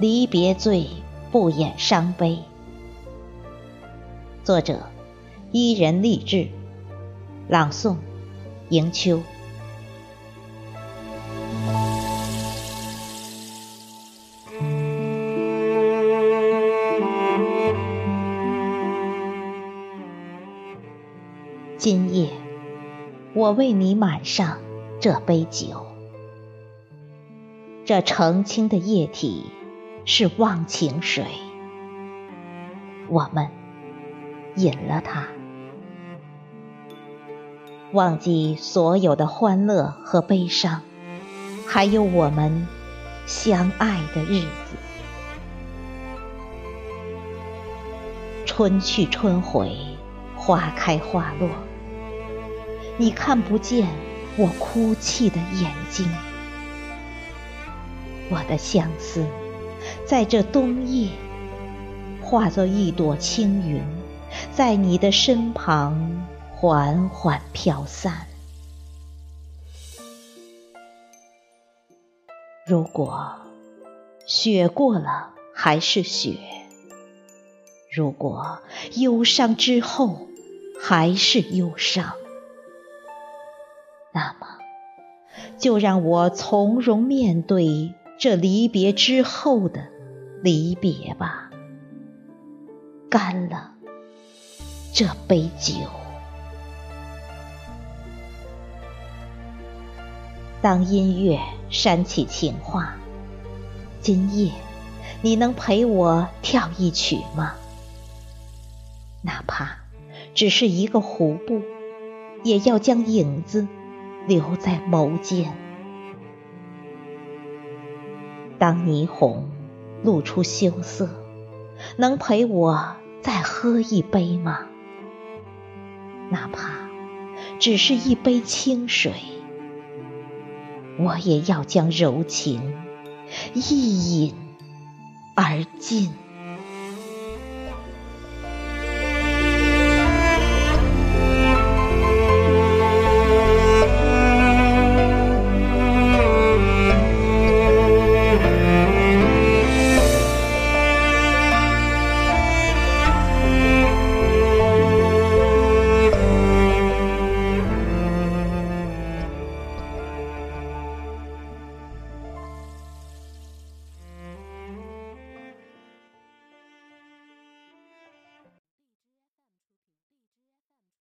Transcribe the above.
离别醉，不掩伤悲。作者：伊人励志，朗诵：迎秋。今夜，我为你满上这杯酒。这澄清的液体是忘情水，我们饮了它，忘记所有的欢乐和悲伤，还有我们相爱的日子。春去春回，花开花落。你看不见我哭泣的眼睛，我的相思在这冬夜化作一朵轻云，在你的身旁缓缓飘散。如果雪过了还是雪，如果忧伤之后还是忧伤。那么，就让我从容面对这离别之后的离别吧。干了这杯酒。当音乐煽起情话，今夜你能陪我跳一曲吗？哪怕只是一个弧步，也要将影子。留在眸间。当霓虹露出羞涩，能陪我再喝一杯吗？哪怕只是一杯清水，我也要将柔情一饮而尽。